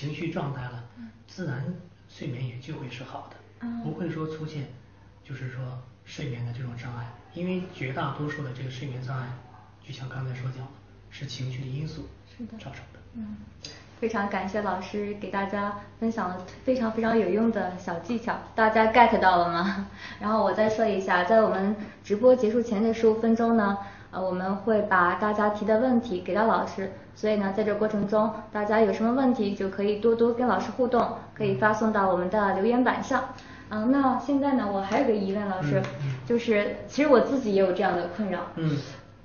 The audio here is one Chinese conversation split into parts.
情绪状态了，自然睡眠也就会是好的，不会说出现就是说睡眠的这种障碍，因为绝大多数的这个睡眠障碍，就像刚才所讲的，是情绪的因素造成的。嗯，非常感谢老师给大家分享了非常非常有用的小技巧，大家 get 到了吗？然后我再说一下，在我们直播结束前的十五分钟呢，呃，我们会把大家提的问题给到老师，所以呢，在这过程中，大家有什么问题就可以多多跟老师互动，可以发送到我们的留言板上。嗯，那现在呢，我还有个疑问，老师，就是其实我自己也有这样的困扰。嗯。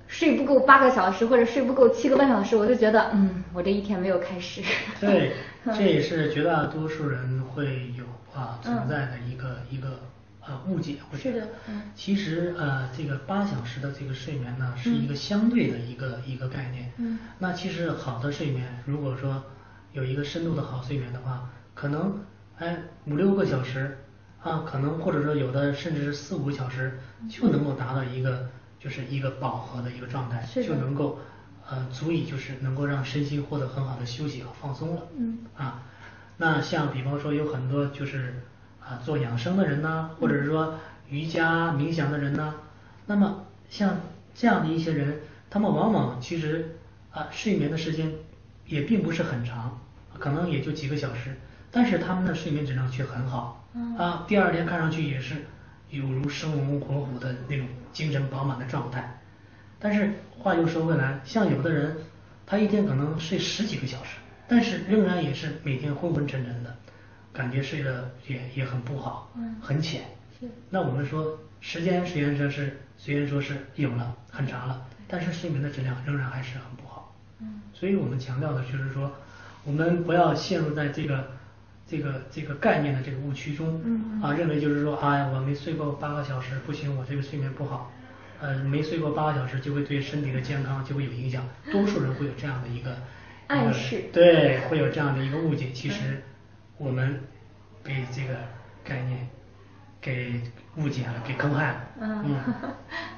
睡不够八个小时或者睡不够七个半小时，我就觉得，嗯，我这一天没有开始。对，这也是绝大多数人会有啊存在的一个一个呃误解。是的。其实呃这个八小时的这个睡眠呢是一个相对的一个一个概念。嗯。那其实好的睡眠，如果说有一个深度的好睡眠的话，可能哎五六个小时啊，可能或者说有的甚至是四五个小时就能够达到一个。就是一个饱和的一个状态，就能够呃足以就是能够让身心获得很好的休息和放松了。嗯。啊，那像比方说有很多就是啊做养生的人呐，或者是说瑜伽冥想的人呐，那么像这样的一些人，他们往往其实啊睡眠的时间也并不是很长，可能也就几个小时，但是他们的睡眠质量却很好。啊，第二天看上去也是。有如生龙活虎的那种精神饱满的状态，但是话又说回来，像有的人，他一天可能睡十几个小时，但是仍然也是每天昏昏沉沉的，感觉睡得也也很不好，嗯很浅。那我们说，时间虽然说是虽然说是有了很长了，但是睡眠的质量仍然还是很不好。嗯所以我们强调的就是说，我们不要陷入在这个。这个这个概念的这个误区中，嗯啊，认为就是说，哎呀，我没睡够八个小时，不行，我这个睡眠不好，呃，没睡过八个小时就会对身体的健康就会有影响。多数人会有这样的一个暗示，对，会有这样的一个误解。其实我们被这个概念给误解了，给坑害了。嗯，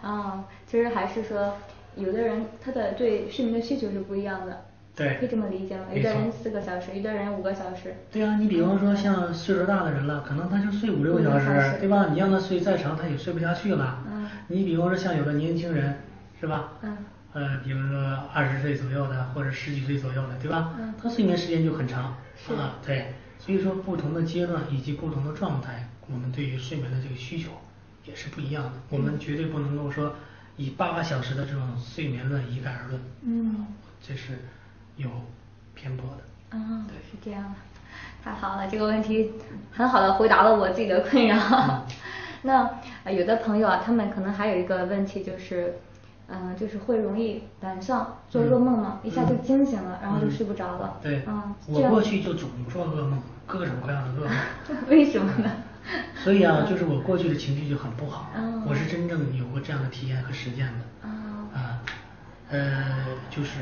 啊，其实还是说，有的人他的对睡眠的需求是不一样的。对，可以这么理解吗？有的人四个小时，有的人五个小时。对啊，你比方说像岁数大的人了，可能他就睡五六个小时，对吧？你让他睡再长，他也睡不下去了。嗯。你比方说像有的年轻人，是吧？嗯。呃，比如说二十岁左右的，或者十几岁左右的，对吧？嗯。他睡眠时间就很长。啊，对。所以说，不同的阶段以及不同的状态，我们对于睡眠的这个需求也是不一样的。我们绝对不能够说以八个小时的这种睡眠论一概而论。嗯。这是有。偏颇的，嗯，对，是这样，太好了，这个问题很好的回答了我自己的困扰。那有的朋友啊，他们可能还有一个问题就是，嗯，就是会容易晚上做噩梦嘛，一下就惊醒了，然后就睡不着了。对，嗯，我过去就总做噩梦，各种各样的噩梦。为什么呢？所以啊，就是我过去的情绪就很不好，我是真正有过这样的体验和实践的。啊，呃，就是。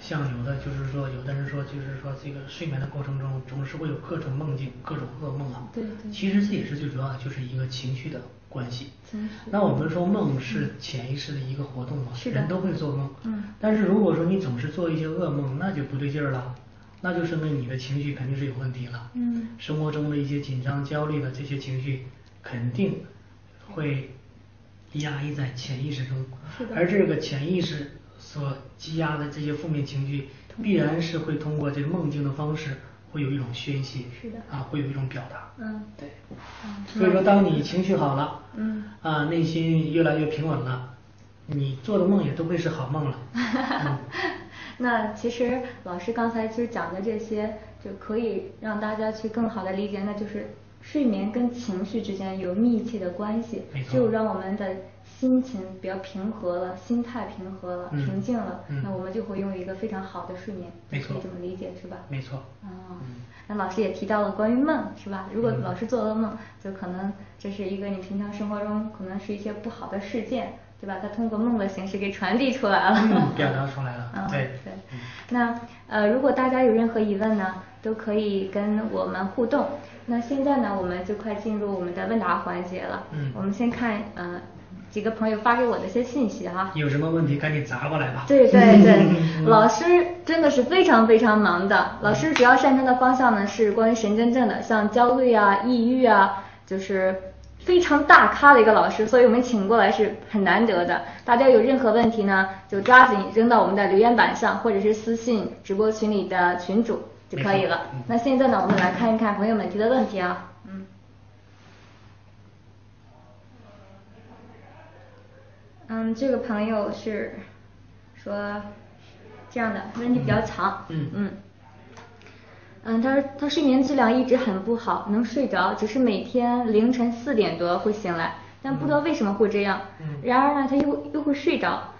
像有的就是说，有的人说，就是说这个睡眠的过程中总是会有各种梦境、各种噩梦啊。对对。其实这也是最主要的，就是一个情绪的关系。那我们说梦是潜意识的一个活动嘛，人都会做梦。嗯。但是如果说你总是做一些噩梦，那就不对劲儿了，那就说明你的情绪肯定是有问题了。嗯。生活中的一些紧张、焦虑的这些情绪，肯定会压抑在潜意识中。而这个潜意识。所积压的这些负面情绪，必然是会通过这个梦境的方式，会有一种宣泄，是的，啊，会有一种表达，嗯，对，所以说，当你情绪好了，嗯，啊，内心越来越平稳了，你做的梦也都会是好梦了。那其实老师刚才其实讲的这些，就可以让大家去更好的理解，那就是睡眠跟情绪之间有密切的关系，就让我们的。心情比较平和了，心态平和了，平静了，那我们就会拥有一个非常好的睡眠，可以这么理解是吧？没错。哦，那老师也提到了关于梦是吧？如果老师做噩梦，就可能这是一个你平常生活中可能是一些不好的事件，对吧？它通过梦的形式给传递出来了，表达出来了。对对。那呃，如果大家有任何疑问呢，都可以跟我们互动。那现在呢，我们就快进入我们的问答环节了。嗯。我们先看呃。几个朋友发给我的一些信息哈。有什么问题赶紧砸过来吧。对对对，老师真的是非常非常忙的。老师主要擅长的方向呢是关于神经症的，像焦虑啊、抑郁啊，就是非常大咖的一个老师，所以我们请过来是很难得的。大家有任何问题呢，就抓紧扔到我们的留言板上，或者是私信直播群里的群主就可以了。那现在呢，我们来看一看朋友们提的问题啊。嗯。嗯，这个朋友是说这样的问题比较长。嗯嗯。嗯，他说他睡眠质量一直很不好，能睡着，只是每天凌晨四点多会醒来，但不知道为什么会这样。嗯然而呢，他又又会睡着，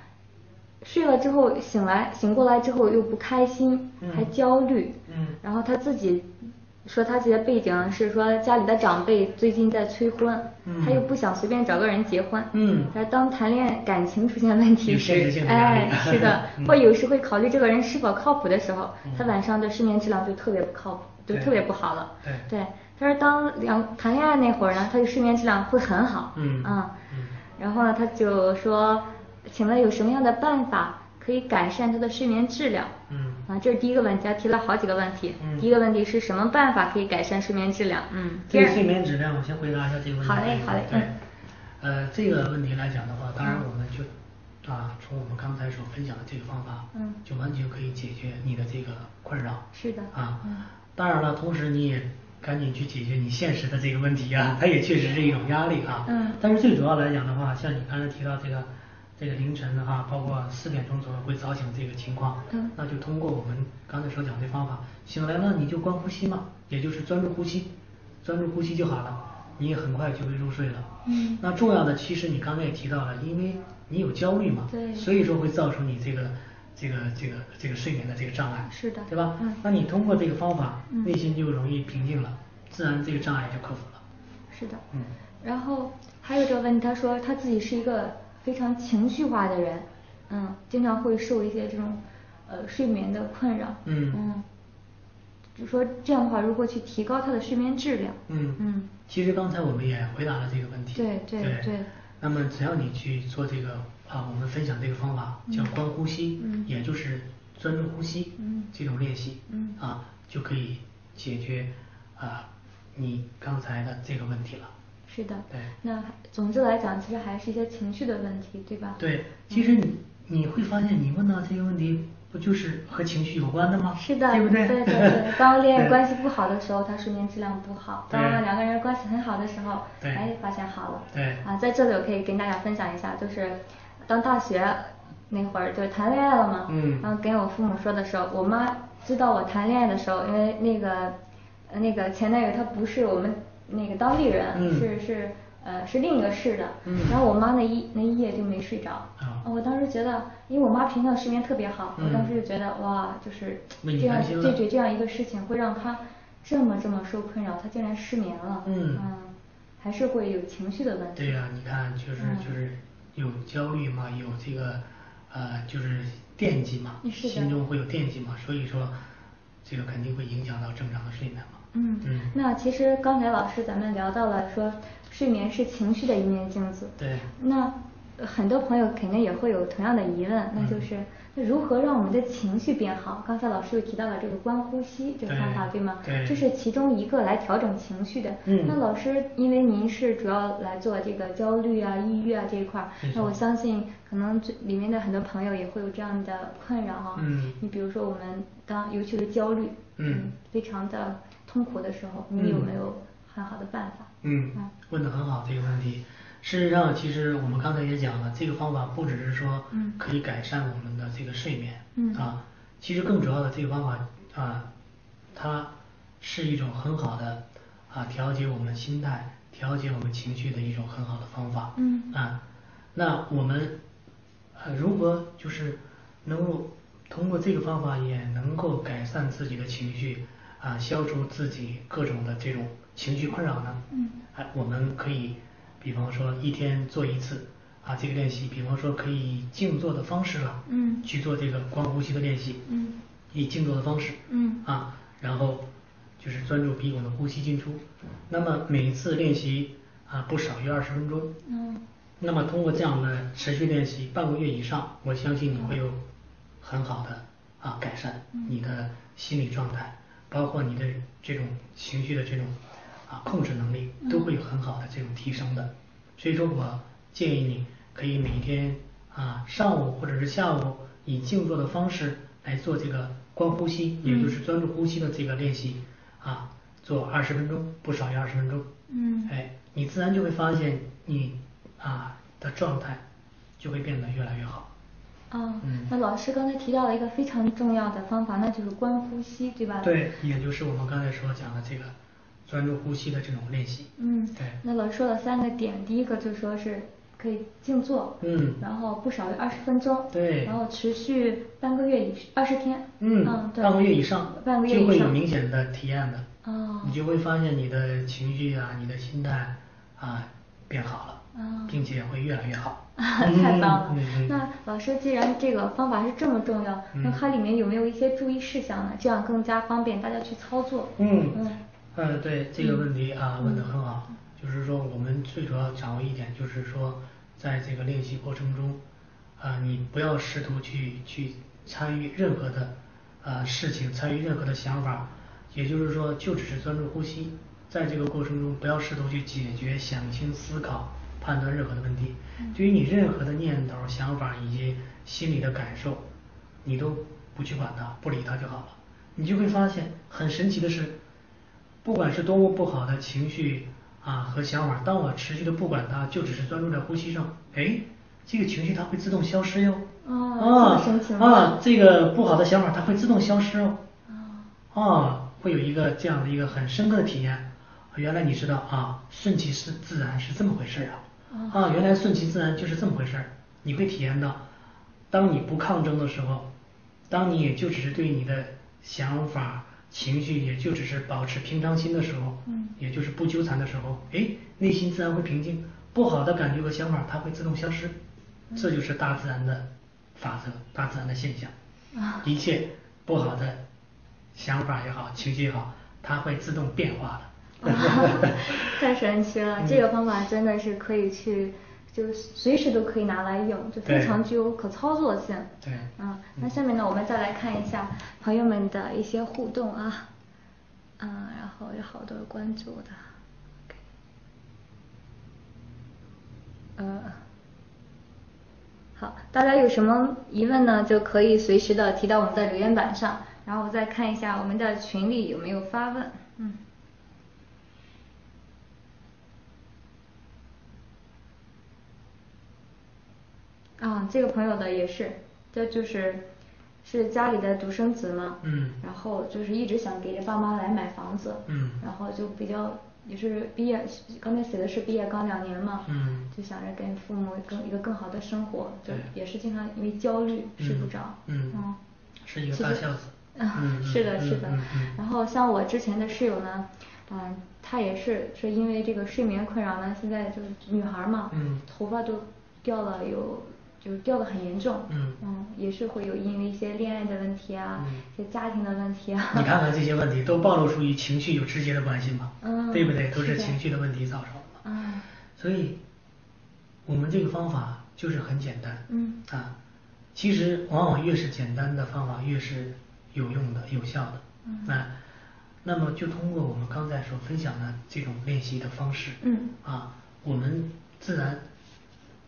睡了之后醒来，醒过来之后又不开心，嗯还焦虑。嗯然后他自己说他自己的背景是说家里的长辈最近在催婚，嗯他又不想随便找个人结婚。嗯他当谈恋爱感情出现问题时哎，是的 嗯，或有时会考虑这个人是否靠谱的时候，嗯他晚上的睡眠质量就特别不靠谱，就特别不好了。对对，他说当两谈恋爱那会儿呢，他的睡眠质量会很好。嗯啊嗯然后呢，他就说，请问有什么样的办法可以改善他的睡眠质量？嗯啊，这是第一个问题，他提了好几个问题。嗯第一个问题是什么办法可以改善睡眠质量？嗯，这个睡眠质量，我先回答一下这个问题。好嘞好嘞对嗯，呃，这个问题来讲的话，当然我们就啊，从我们刚才所分享的这个方法，嗯就完全可以解决你的这个困扰。是的啊嗯，当然了，同时你也赶紧去解决你现实的这个问题啊，它也确实是一种压力啊。嗯但是最主要来讲的话，像你刚才提到这个这个凌晨的话，包括四点钟左右会早醒这个情况，嗯那就通过我们刚才所讲的方法，醒来了你就观呼吸嘛，也就是专注呼吸，专注呼吸就好了，你也很快就会入睡了。嗯那重要的其实你刚才也提到了，因为你有焦虑嘛，对所以说会造成你这个这个这个这个睡眠的这个障碍，是的对吧？嗯那你通过这个方法，嗯内心就容易平静了，自然这个障碍就克服了。是的。嗯然后还有这个问题，他说他自己是一个非常情绪化的人，嗯，经常会受一些这种呃睡眠的困扰，嗯嗯，就说这样的话如何去提高他的睡眠质量？嗯嗯其实刚才我们也回答了这个问题。对对对那么只要你去做这个啊，我们分享这个方法叫观呼吸，嗯也就是专注呼吸，嗯这种练习，嗯啊，就可以解决啊你刚才的这个问题了。是的，对那总之来讲，其实还是一些情绪的问题，对吧？对，其实你你会发现，你问到这些问题，不就是和情绪有关的吗？是的，对不对？对对对 当恋爱关系不好的时候，他睡眠质量不好；当两个人关系很好的时候，哎，发现好了。对啊，在这里我可以跟大家分享一下，就是当大学那会儿就是谈恋爱了嘛，嗯然后跟我父母说的时候，我妈知道我谈恋爱的时候，因为那个呃那个前男友他不是我们那个当地人，嗯是是呃是另一个市的，嗯然后我妈那一那一夜就没睡着。啊我当时觉得，因为我妈平常睡眠特别好，我嗯当时就觉得哇，就是这样对对这样一个事情会让她这么这么受困扰，她竟然失眠了，嗯还是会有情绪的问题。对呀、你看，就是嗯就是有焦虑嘛，有这个呃，就是惦记嘛，心中会有惦记嘛，所以说这个肯定会影响到正常的睡眠嘛。嗯嗯那其实刚才老师咱们聊到了说，睡眠是情绪的一面镜子。对那呃很多朋友肯定也会有同样的疑问，那嗯就是那如何让我们的情绪变好？刚才老师又提到了这个观呼吸这个方法，对对吗？对这是其中一个来调整情绪的。嗯那老师，因为您是主要来做这个焦虑啊、抑郁啊这一块儿那我相信可能这里面的很多朋友也会有这样的困扰哈。嗯你比如说我们当尤其是焦虑，嗯非常的痛苦的时候，你有嗯没有很好的办法？嗯嗯，问的很好这个问题。事实上，其实我们刚才也讲了，这个方法不只是说嗯可以改善我们的这个睡眠，嗯啊，其实更主要的这个方法啊，它是一种很好的啊调节我们心态、调节我们情绪的一种很好的方法。嗯啊，那我们呃如何就是能够通过这个方法也能够改善自己的情绪啊，消除自己各种的这种情绪困扰呢？嗯，哎，我们可以比方说一天做一次啊这个练习，比方说可以以静坐的方式了，嗯。去做这个观呼吸的练习，嗯。以静坐的方式，嗯。啊，然后就是专注鼻孔的呼吸进出，那么每一次练习啊不少于二十分钟，嗯。那么通过这样的持续练习半个月以上，我相信你会有很好的啊改善，你的心理状态，包括你的这种情绪的这种啊控制能力，都会有很好的这种提升的。所以说我建议你可以每天啊上午或者是下午以静坐的方式来做这个观呼吸，也就是专注呼吸的这个练习啊，做二十分钟，不少于二十分钟。嗯哎，你自然就会发现你啊的状态就会变得越来越好。啊嗯，那老师刚才提到了一个非常重要的方法，那就是观呼吸，对吧？。对，也就是我们刚才所讲的这个专注呼吸的这种练习。嗯，对那老师说了三个点，第一个就说是可以静坐，嗯然后不少于二十分钟，对然后持续半个月以二十天，嗯，对，半个月以上，半个月以上就会有明显的体验的。哦你就会发现你的情绪啊，你的心态啊变好了，哦并且会越来越好。太棒了嗯嗯。那老师，既然这个方法是这么重要，那嗯它里面有没有一些注意事项呢？这样更加方便大家去操作。嗯嗯呃，对这个问题啊问得很好，就是说我们最主要掌握一点，就是说在这个练习过程中，啊，你不要试图去去参与任何的呃事情，参与任何的想法，也就是说，就只是专注呼吸，在这个过程中不要试图去解决、想清、思考、判断任何的问题，对于你任何的念头、想法以及心里的感受，你都不去管它，不理它就好了，你就会发现很神奇的是。不管是多么不好的情绪啊和想法，当我持续的不管它，就只是专注在呼吸上，哎，这个情绪它会自动消失哟。哦啊啊，这个不好的想法它会自动消失哦。哦啊，会有一个这样的一个很深刻的体验。原来你知道啊，顺其是自然是这么回事儿啊。啊，原来顺其自然就是这么回事儿。你会体验到，当你不抗争的时候，当你也就只是对你的想法、情绪，也就只是保持平常心的时候，嗯也就是不纠缠的时候，哎，内心自然会平静，不好的感觉和想法它会自动消失，这就是大自然的法则，大自然的现象。啊一切不好的想法也好，情绪也好，它会自动变化的。太神奇了！嗯这个方法真的是可以去，就随时都可以拿来用，就非常具有可操作性。对嗯，那下面呢，我们再来看一下朋友们的一些互动啊，嗯，然后有好多关注的。呃，好，大家有什么疑问呢？就可以随时的提到我们的留言板上，然后我再看一下我们的群里有没有发问。嗯。啊，这个朋友的也是，这就是是家里的独生子嘛，嗯。然后就是一直想给着爸妈来买房子，嗯。然后就比较也是毕业，刚才写的是毕业刚两年嘛，嗯。就想着跟父母更一个更好的生活，就也是经常因为焦虑睡不着，嗯嗯。是一个大孝子。啊，嗯是的，嗯是的。然后像我之前的室友呢，嗯，她也是是因为这个睡眠困扰呢，现在就是女孩嘛，嗯头发都掉了有，就是掉的很严重，嗯嗯也是会有因为一些恋爱的问题啊，嗯一些家庭的问题啊。你看看这些问题都暴露出与情绪有直接的关系嘛，嗯对不对？都是情绪的问题造成的嘛。啊，所以，我们这个方法就是很简单。嗯啊，其实往往越是简单的方法，越是有用的、有效的。嗯那那么就通过我们刚才所分享的这种练习的方式，嗯啊，我们自然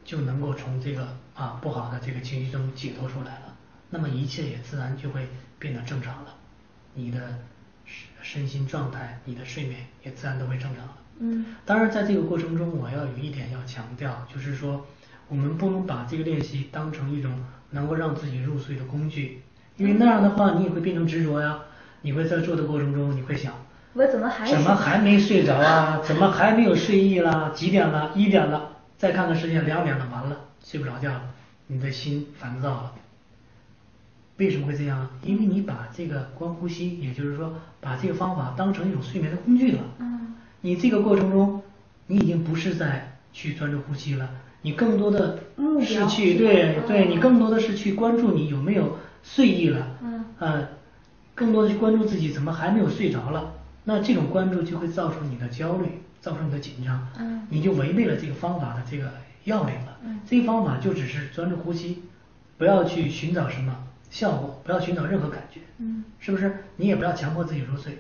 就能够从这个啊不好的这个情绪中解脱出来了。那么一切也自然就会变得正常了，你的身身心状态、你的睡眠也自然都会正常了。嗯当然，在这个过程中，我要有一点要强调，就是说，我们不能把这个练习当成一种能够让自己入睡的工具，因为那样的话，你也会变成执着呀。你会在做的过程中，你会想，我怎么还怎么还没睡着啊？怎么还没有睡意啦？几点了？一点了？再看看时间，两点了，完了，睡不着觉了，你的心烦躁了。为什么会这样啊？因为你把这个观呼吸，也就是说，把这个方法当成一种睡眠的工具了。嗯你这个过程中，你已经不是在去专注呼吸了，你更多的是去对对，嗯你更多的是去关注你有没有睡意了，嗯呃，更多的去关注自己怎么还没有睡着了。那这种关注就会造成你的焦虑，造成你的紧张，嗯你就违背了这个方法的这个要领了。嗯这个方法就只是专注呼吸，不要去寻找什么效果，不要寻找任何感觉。嗯是不是？你也不要强迫自己入睡，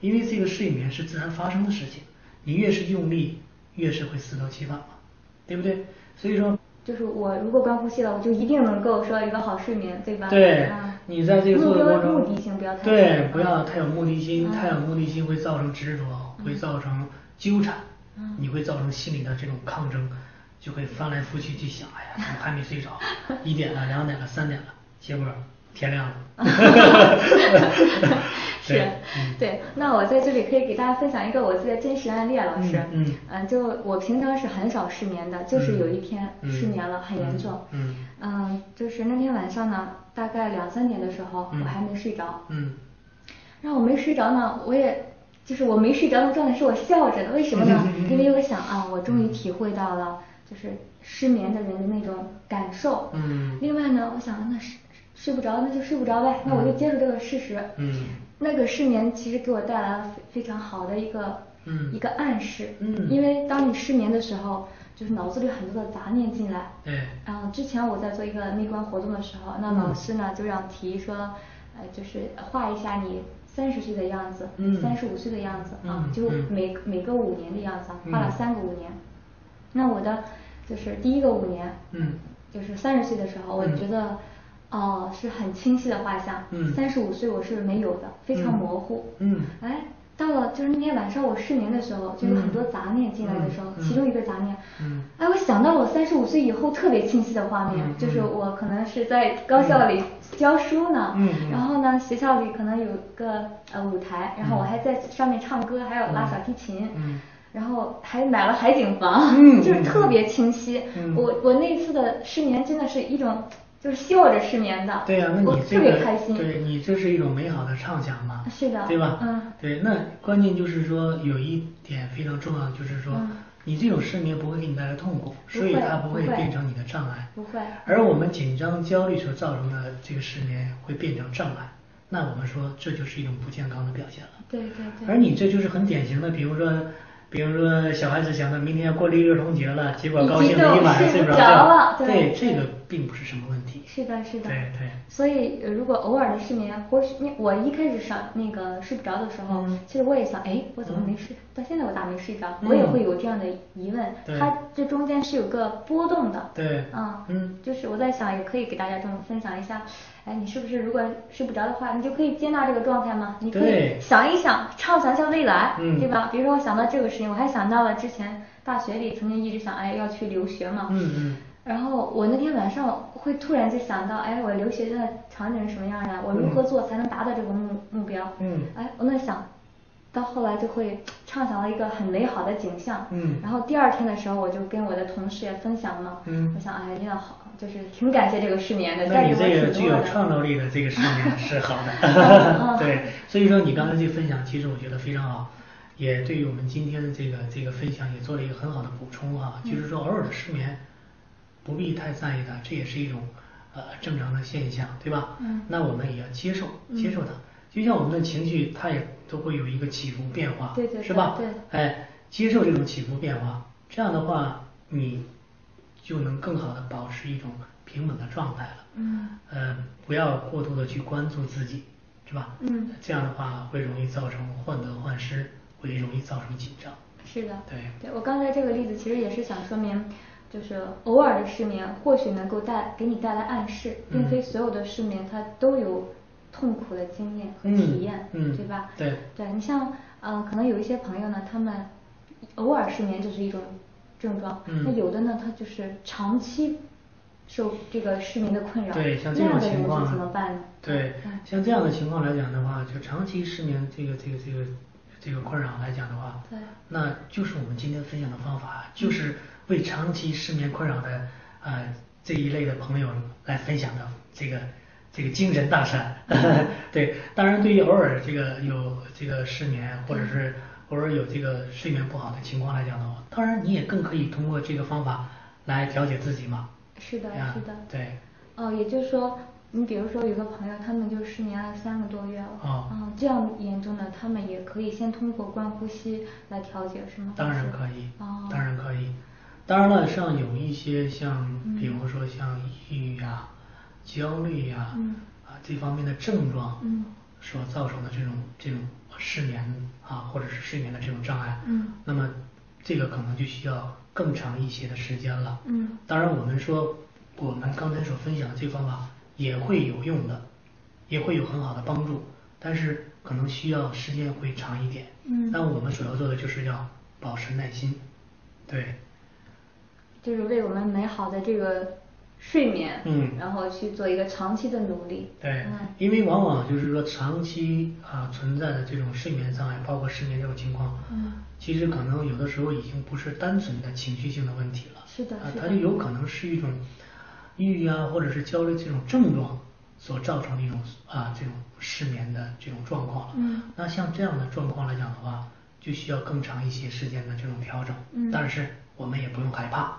因为这个睡眠是自然发生的事情，你越是用力，越是会适得其反嘛，对不对？所以说，就是我如果关呼吸了，我就一定能够说一个好睡眠，对吧？对啊，你在这个做的过程中，目的性不要太对，不要太有目的心，嗯太有目的心会造成执着，会造成纠缠嗯，你会造成心理的这种抗争，就会翻来覆去去想，哎呀，怎么还没睡着？一点了，两点了，三点了，结果天亮了。是对。那我在这里可以给大家分享一个我自己的真实案例啊，老师。嗯嗯就我平常是很少失眠的，就是有一天嗯失眠了，很严重。嗯嗯就是那天晚上呢，大概两三点的时候，嗯我还没睡着。嗯然后我没睡着呢，我也就是我没睡着的状态是我笑着的，为什么呢？嗯因为我想啊，我终于体会到了就是失眠的人的那种感受。嗯另外呢，我想那睡睡不着那就睡不着呗，那我就接受这个事实。嗯那个失眠其实给我带来了非非常好的一个、嗯一个暗示。嗯因为当你失眠的时候，就是脑子里很多的杂念进来。对嗯，之前我在做一个内观活动的时候，那嗯老师呢就让提说，呃，就是画一下你三十岁的样子，嗯三十五岁的样子啊，就每每个五年的样子啊，画了嗯三个五年。那我的就是第一个五年，嗯就是三十岁的时候，我嗯觉得哦、是很清晰的画像。嗯三十五岁我是没有的，非常嗯模糊。嗯哎，到了就是那天晚上我失眠的时候，就有很多杂念进来的时候，其中一个杂念，嗯哎，我想到了我三十五岁以后特别清晰的画面，嗯就是嗯我可能是在高校里教书呢，然后呢学校里可能有个呃舞台，然后我还在上面唱歌，还有拉小提琴，嗯然后还买了海景房，嗯 就是特别清晰。嗯。我我那次的失眠真的是一种就是笑着失眠的，对呀、那你这特别个开心。对你这是一种美好的畅想嘛，是的对吧？嗯对，那关键就是说有一点非常重要，就是说、嗯你这种失眠不会给你带来痛苦，所以它不会不会变成你的障碍。不会而我们紧张、焦虑所造成的这个失眠会变成障碍，那我们说这就是一种不健康的表现了。对对对。而你这就是很典型的，比如说，比如说小孩子想到明天要过六一儿童节了，结果高兴了一晚上睡不着了觉，对这个并不是什么问题。是的，是的。对对所以，呃如果偶尔的失眠，或许那我一开始上那个睡不着的时候，嗯其实我也想，哎，我怎么没睡？到现在我咋没睡着？嗯我也会有这样的疑问。对它这中间是有个波动的。对嗯嗯就是我在想，也可以给大家这么分享一下。哎，你是不是如果睡不着的话，你就可以接纳这个状态吗？你可以想一想，畅想一下未来，嗯对吧？比如说我想到这个事情，我还想到了之前大学里曾经一直想，哎，要去留学嘛。嗯嗯然后我那天晚上会突然就想到，哎，我留学的场景是什么样的？我如何做才能达到这个目目标？嗯哎，我那想，到后来就会畅想了一个很美好的景象。嗯然后第二天的时候，我就跟我的同事也分享嘛。嗯我想，哎，真的好，就是挺感谢这个失眠的，那你这个具。有创造力的这个失眠是好 嗯的，对，所以说你刚才这分享，其实我觉得非常好，也对于我们今天的这个这个分享也做了一个很好的补充哈，嗯就是说偶尔的失眠不必太在意它，这也是一种呃正常的现象，对吧？嗯那我们也要接受嗯接受它，就像我们的情绪，它也都会有一个起伏变化，对对是吧？对哎，接受这种起伏变化，这样的话你就能更好的保持一种平稳的状态了。嗯呃，不要过度的去关注自己，是吧？嗯这样的话会容易造成患得患失，会容易造成紧张。是的，对对我刚才这个例子其实也是想说明，就是偶尔的失眠或许能够带给你带来暗示，并嗯非所有的失眠它都有痛苦的经验和嗯体验，嗯对吧？对对你像呃，可能有一些朋友呢，他们偶尔失眠就是一种症状，嗯那有的呢，他就是长期受这个失眠的困扰，对，像这种情况怎么办呢？对嗯，像这样的情况来讲的话，就长期失眠这个这个这个这个困扰来讲的话，对那就是我们今天分享的方法，就是为长期失眠困扰的呃这一类的朋友来分享的这个这个精神大餐。对，当然对于偶尔这个有这个失眠或者是偶尔有这个睡眠不好的情况来讲的话，当然你也更可以通过这个方法来调节自己嘛。是的，呀是的。对。哦，也就是说，你比如说有个朋友，他们就失眠了三个多月了，哦啊这样严重的，他们也可以先通过观呼吸来调节，是吗？当然可以，哦，当然可以。当然了，像有一些像，比如说像抑郁呀、焦虑呀，嗯啊这方面的症状，嗯所造成的这种这种失眠啊，或者是睡眠的这种障碍，嗯那么这个可能就需要更长一些的时间了。嗯当然，我们说我们刚才所分享的这个方法也会有用的，也会有很好的帮助，但是可能需要时间会长一点。嗯但我们所要做的就是要保持耐心，对，就是为我们美好的这个睡眠，嗯。然后去做一个长期的努力。对嗯，因为往往就是说长期啊存在的这种睡眠障碍，包括失眠这种情况，嗯。其实可能有的时候已经不是单纯的情绪性的问题了，啊，是的是的。它就有可能是一种抑郁啊，或者是焦虑这种症状所造成的一种啊这种失眠的这种状况。了。嗯。那像这样的状况来讲的话，就需要更长一些时间的这种调整。嗯。但是我们也不用害怕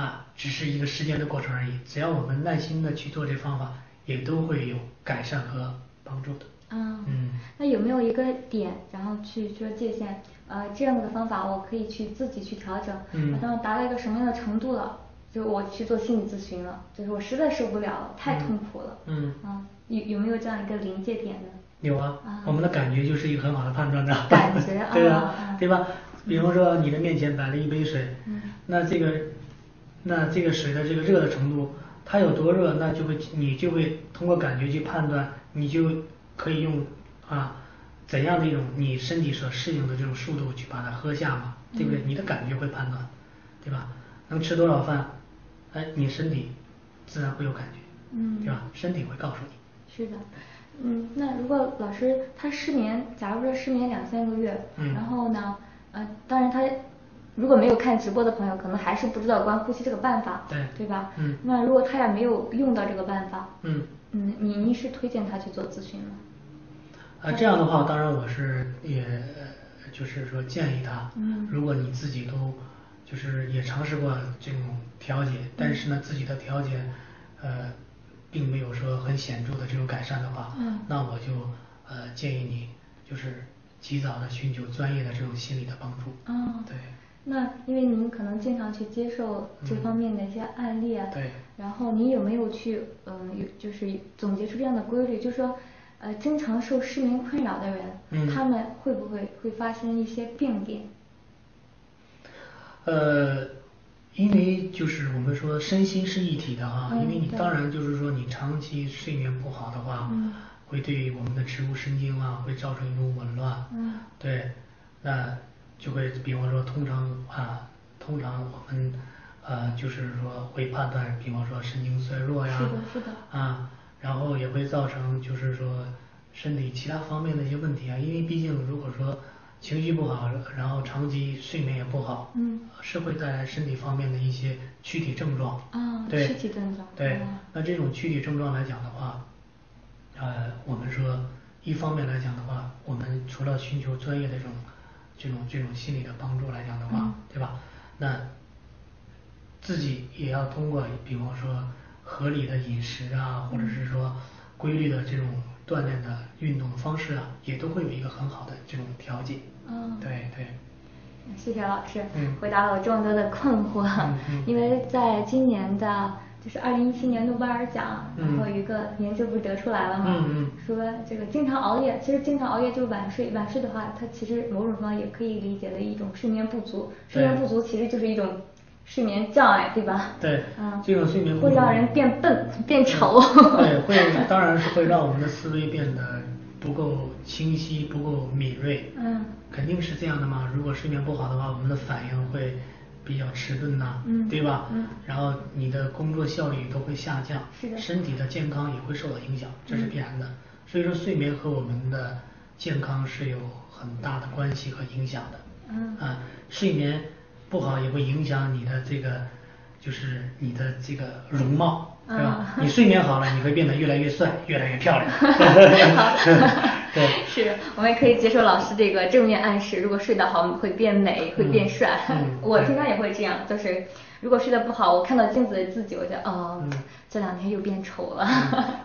啊，只是一个时间的过程而已。只要我们耐心的去做这方法，也都会有改善和帮助的。啊，嗯那有没有一个点，然后去说界限？呃，这样的方法我可以去自己去调整，嗯当我达到一个什么样的程度了，就我去做心理咨询了，就是我实在受不了了，太痛苦了。嗯啊，有有没有这样一个临界点呢？有啊，啊我们的感觉就是一个很好的判断的。感觉 对啊啊啊，对吧？比方说你的面前摆了一杯水，嗯那这个那这个水的这个热的程度，它有多热，那就会你就会通过感觉去判断，你就可以用啊怎样的一种你身体所适应的这种速度去把它喝下嘛，对不对？嗯你的感觉会判断，对吧？能吃多少饭，哎，你身体自然会有感觉，嗯对吧？身体会告诉你。是的，嗯，那如果老师他失眠，假如说失眠两三个月，嗯然后呢，呃，当然他如果没有看直播的朋友，可能还是不知道关呼吸这个办法，对对吧？嗯那如果他也没有用到这个办法，嗯。嗯，你你是推荐他去做咨询吗？啊，这样的话，当然我是也，呃就是说建议他，嗯如果你自己都就是也尝试过这种调节，但是呢自己的调节，呃，并没有说很显著的这种改善的话，嗯那我就呃建议你就是及早的寻求专业的这种心理的帮助。哦对，那因为您可能经常去接受这方面的一些案例啊，嗯对。然后您有没有去嗯有就是总结出这样的规律，就是说呃经常受失眠困扰的人，嗯。他们会不会会发生一些病变？呃，因为就是我们说身心是一体的哈，嗯因为你当然就是说你长期睡眠不好的话，嗯会对我们的植物神经啊会造成一种紊乱，嗯。对，那就会比方说通常啊，通常我们呃就是说会判断，比方说神经衰弱呀，是的是的啊，然后也会造成就是说身体其他方面的一些问题啊，因为毕竟如果说情绪不好，然后长期睡眠也不好，嗯是会带来身体方面的一些躯体症状。啊对，躯体症状对哦，那这种躯体症状来讲的话，呃，我们说一方面来讲的话，我们除了寻求专业的这种这种这种心理的帮助来讲的话，嗯对吧？那自己也要通过，比方说合理的饮食啊，或者是说规律的这种锻炼的运动方式啊，也都会有一个很好的这种调节。嗯对对，谢谢老师，嗯回答了我众多的困惑。嗯嗯因为在今年的，就是二零一七年诺贝尔奖，嗯然后有一个研究不是得出来了吗？说这个经常熬夜，其实经常熬夜就是晚睡，晚睡的话，它其实某种程度也可以理解为一种睡眠不足。睡眠不足其实就是一种睡眠障碍，对吧？对嗯，这种睡眠不会让人变笨、变丑。对，会当然是会让我们的思维变得不够清晰、不够敏锐。嗯肯定是这样的嘛。如果睡眠不好的话，我们的反应会比较迟钝呐、嗯对吧？嗯然后你的工作效率都会下降，是的身体的健康也会受到影响，这是嗯必然的。所以说，睡眠和我们的健康是有很大的关系和影响的。嗯啊，睡眠不好也会影响你的这个，就是你的这个容貌，对吧？啊你睡眠好了，你会变得越来越帅，越来越漂亮。对，是，我们也可以接受老师这个正面暗示。如果睡得好，会变美，会变帅。嗯我平常也会这样，就是如果睡得不好，我看到镜子里自己，我就哦，嗯这两天又变丑了。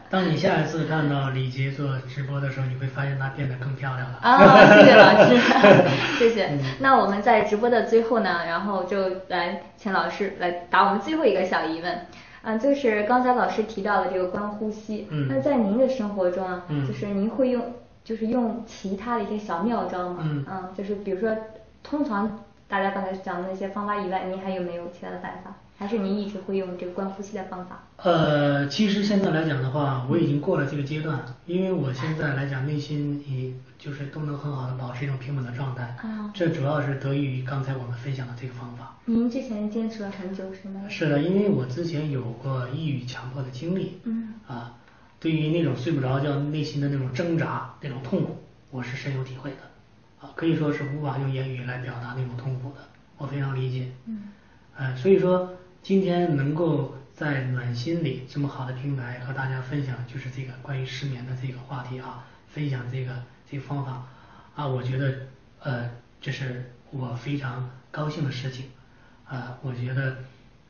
当你下一次看到李杰做直播的时候，你会发现他变得更漂亮了。啊，谢谢老师，谢谢。那我们在直播的最后呢，然后就来请老师来答我们最后一个小疑问。啊，就是刚才老师提到的这个观呼吸。嗯那在您的生活中啊，嗯就是您会用，就是用其他的一些小妙招吗？嗯就是比如说，通常大家刚才讲的那些方法以外，您还有没有其他的办法？还是您一直会用这个观呼吸的方法？呃，其实现在来讲的话，我已经过了这个阶段，因为我现在来讲内心也就是都能很好的保持一种平稳的状态。啊这主要是得益于刚才我们分享的这个方法。您之前坚持了很久是吗？是的，因为我之前有过抑郁、强迫的经历。嗯啊，对于那种睡不着觉、内心的那种挣扎、那种痛苦，我是深有体会的。啊，可以说是无法用言语来表达那种痛苦的，我非常理解。嗯。呃，所以说今天能够在暖心里这么好的平台和大家分享，就是这个关于失眠的这个话题啊，分享这个这个方法啊，我觉得呃这是我非常高兴的事情啊，我觉得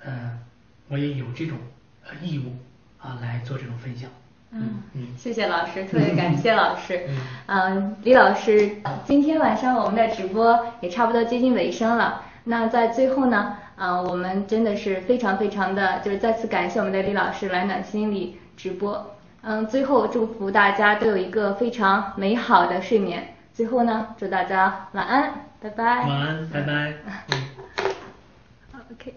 呃我也有这种呃义务啊来做这种分享。嗯嗯，谢谢老师，特别感谢老师。嗯嗯，李老师，今天晚上我们的直播也差不多接近尾声了。那在最后呢，啊，我们真的是非常非常的，就是再次感谢我们的李老师来暖心里直播。嗯，最后祝福大家都有一个非常美好的睡眠。最后呢，祝大家晚安，拜拜。晚安，拜拜。嗯。好，OK。